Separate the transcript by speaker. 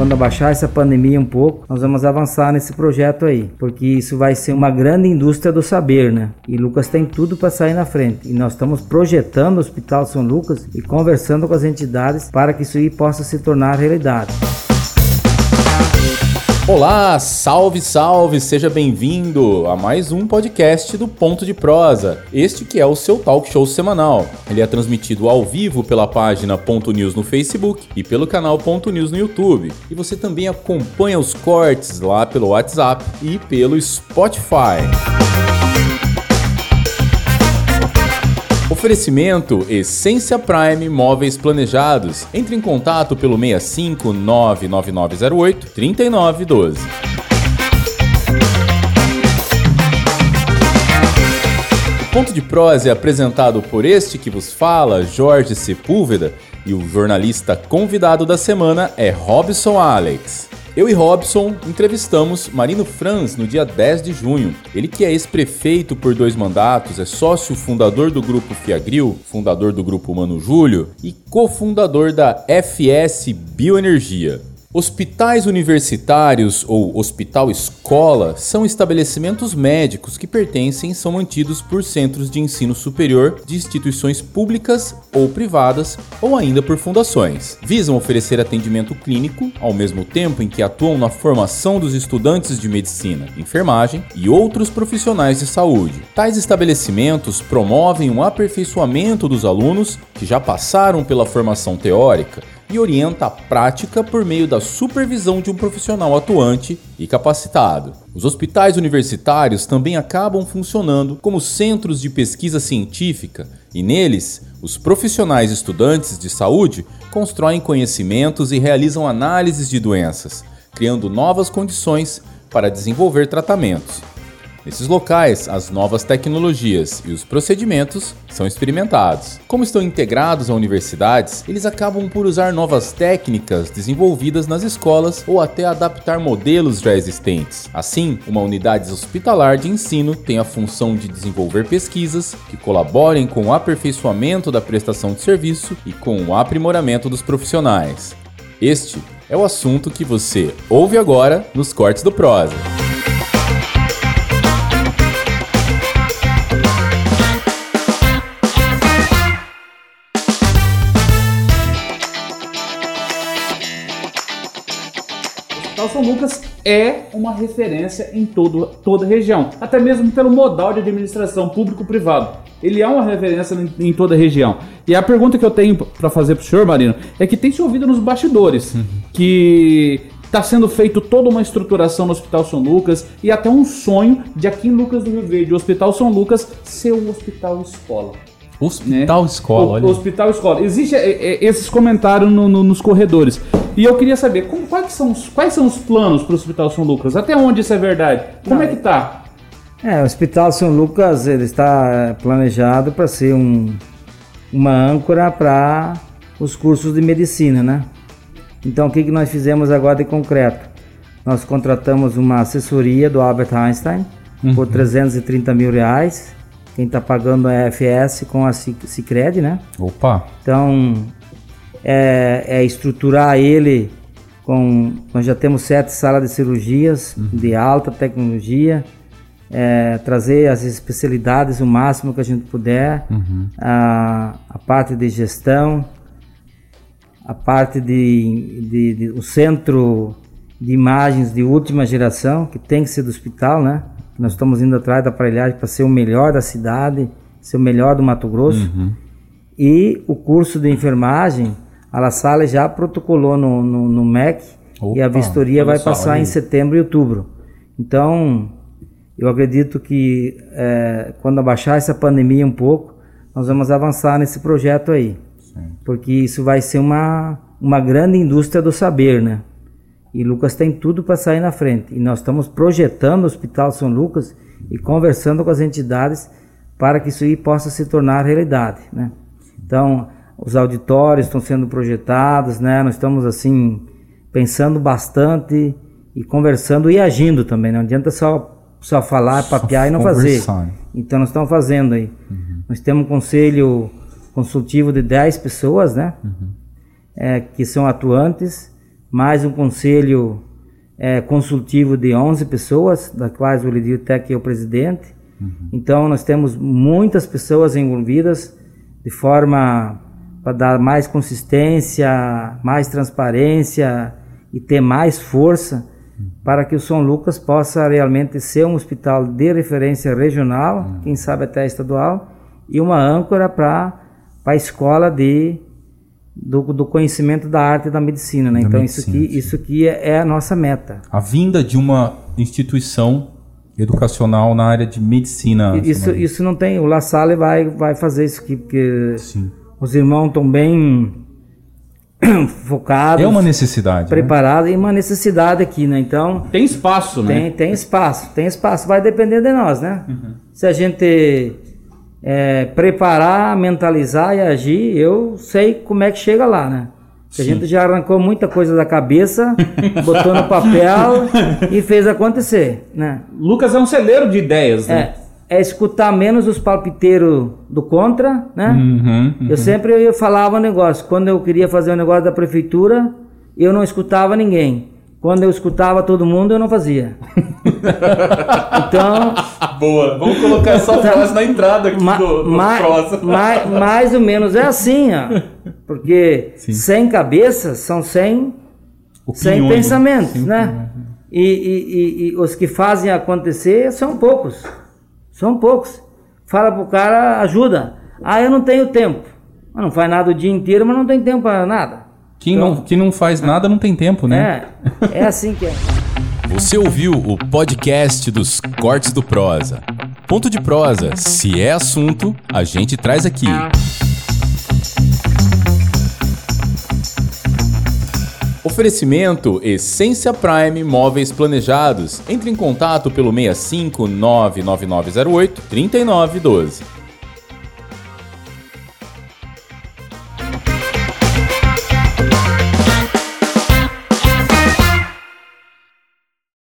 Speaker 1: quando abaixar essa pandemia um pouco, nós vamos avançar nesse projeto aí, porque isso vai ser uma grande indústria do saber, né? E Lucas tem tudo para sair na frente. E nós estamos projetando o Hospital São Lucas e conversando com as entidades para que isso aí possa se tornar realidade.
Speaker 2: Olá, salve, salve, seja bem-vindo a mais um podcast do Ponto de Prosa. Este que é o seu talk show semanal. Ele é transmitido ao vivo pela página Ponto News no Facebook e pelo canal Ponto News no YouTube. E você também acompanha os cortes lá pelo WhatsApp e pelo Spotify. Oferecimento Essência Prime Móveis Planejados. Entre em contato pelo 65 99908 3912. O Ponto de Prosa é apresentado por este que vos fala, Jorge Sepúlveda, e o jornalista convidado da semana é Robson Alex. Eu e Robson entrevistamos Marino Franz no dia 10 de junho. Ele que é ex-prefeito por dois mandatos, é sócio fundador do grupo Fiagril, fundador do grupo Mano Júlio e cofundador da FS Bioenergia. Hospitais universitários ou hospital-escola são estabelecimentos médicos que pertencem e são mantidos por centros de ensino superior de instituições públicas ou privadas ou ainda por fundações. Visam oferecer atendimento clínico ao mesmo tempo em que atuam na formação dos estudantes de medicina, enfermagem e outros profissionais de saúde. Tais estabelecimentos promovem um aperfeiçoamento dos alunos que já passaram pela formação teórica e orienta a prática por meio da supervisão de um profissional atuante e capacitado. Os hospitais universitários também acabam funcionando como centros de pesquisa científica e neles, os profissionais estudantes de saúde constroem conhecimentos e realizam análises de doenças, criando novas condições para desenvolver tratamentos. Nesses locais, as novas tecnologias e os procedimentos são experimentados. Como estão integrados a universidades, eles acabam por usar novas técnicas desenvolvidas nas escolas ou até adaptar modelos já existentes. Assim, uma unidade hospitalar de ensino tem a função de desenvolver pesquisas que colaborem com o aperfeiçoamento da prestação de serviço e com o aprimoramento dos profissionais. Este é o assunto que você ouve agora nos cortes do Prosa.
Speaker 3: Hospital São Lucas é uma referência em todo, toda a região, até mesmo pelo modal de administração público-privado. Ele é uma referência em, em, toda a região. E a pergunta que eu tenho para fazer para o senhor, Marino, é que tem se ouvido nos bastidores uhum. que está sendo feito toda uma estruturação no Hospital São Lucas e até um sonho de aqui em Lucas do Rio Verde, o Hospital São Lucas ser um hospital escola.
Speaker 2: Hospital
Speaker 3: né?
Speaker 2: escola,
Speaker 3: o, olha. Hospital escola. Existem é, é, esses comentários no, no, nos corredores. E eu queria saber como, quais, são os, quais são os planos para o Hospital São Lucas? Até onde isso é verdade? Como Não, é que tá?
Speaker 1: É, o Hospital São Lucas ele está planejado para ser um, uma âncora para os cursos de medicina, né? Então o que, que nós fizemos agora de concreto? Nós contratamos uma assessoria do Albert Einstein uhum. por 330 mil reais quem está pagando é a FS com a Cicred, né?
Speaker 2: Opa!
Speaker 1: Então, é, é, estruturar ele com... Nós já temos sete salas de cirurgias uhum. de alta tecnologia, é, trazer as especialidades o máximo que a gente puder, uhum. a, a parte de gestão, a parte de, de, de, o centro de imagens de última geração, que tem que ser do hospital, né? Nós estamos indo atrás da aparelhagem para ser o melhor da cidade, ser o melhor do Mato Grosso. Uhum. E o curso de enfermagem, a La Salle já protocolou no, no, no MEC Opa, e a vistoria vai passar em setembro e outubro. Então, eu acredito que é, quando abaixar essa pandemia um pouco, nós vamos avançar nesse projeto aí. Sim. Porque isso vai ser uma, uma grande indústria do saber, né? E Lucas tem tudo para sair na frente. E nós estamos projetando o Hospital São Lucas e conversando com as entidades para que isso aí possa se tornar realidade, né? Então, os auditórios estão sendo projetados, né? Nós estamos assim pensando bastante e conversando e agindo também. Não adianta só só falar, só papear e não fazer. Então nós estamos fazendo aí. Uhum. Nós temos um conselho consultivo de 10 pessoas, né? Uhum. É, que são atuantes mais um conselho é, consultivo de 11 pessoas, das quais o Lidio Tech é o presidente. Uhum. Então, nós temos muitas pessoas envolvidas de forma para dar mais consistência, mais transparência e ter mais força para que o São Lucas possa realmente ser um hospital de referência regional, uhum. quem sabe até estadual, e uma âncora para a escola de do, do, conhecimento da arte e da medicina, né? Da então medicina, isso aqui, isso aqui é, é, a nossa meta.
Speaker 2: A vinda de uma instituição educacional na área de medicina.
Speaker 1: Isso, isso não tem. O La Salle vai, vai fazer isso aqui porque sim. Os irmãos estão bem focados.
Speaker 2: É uma necessidade. Né?
Speaker 1: Preparados né? e uma necessidade aqui, né? Então.
Speaker 3: Tem espaço,
Speaker 1: né? Tem, tem espaço, tem espaço. Vai depender de nós, né? Uhum. Se a gente é, preparar, mentalizar e agir, eu sei como é que chega lá, né? a gente já arrancou muita coisa da cabeça, botou no papel e fez acontecer, né?
Speaker 3: Lucas é um celeiro de ideias,
Speaker 1: né? É, é escutar menos os palpiteiros do contra, né? Uhum, uhum. Eu sempre eu falava um negócio, quando eu queria fazer um negócio da prefeitura, eu não escutava ninguém. Quando eu escutava todo mundo, eu não fazia.
Speaker 3: então. Boa, vamos colocar essa então, frase na entrada aqui ma, do, do
Speaker 1: ma, ma, mais ou menos é assim, ó. Porque Sim. 100 cabeças são 100, 100 pensamentos, Sim, né? E, e, e, e, os que fazem acontecer são poucos. São poucos. Fala pro cara, ajuda. Ah, eu não tenho tempo. Não faz nada o dia inteiro, mas não tem tempo para nada.
Speaker 2: Quem, então, não, quem não faz nada não tem tempo,
Speaker 1: né? É, é assim que é.
Speaker 2: Você ouviu o podcast dos Cortes do Prosa. Ponto de prosa, se é assunto, a gente traz aqui. Oferecimento Essência Prime Móveis Planejados. Entre em contato pelo 65 99908 3912.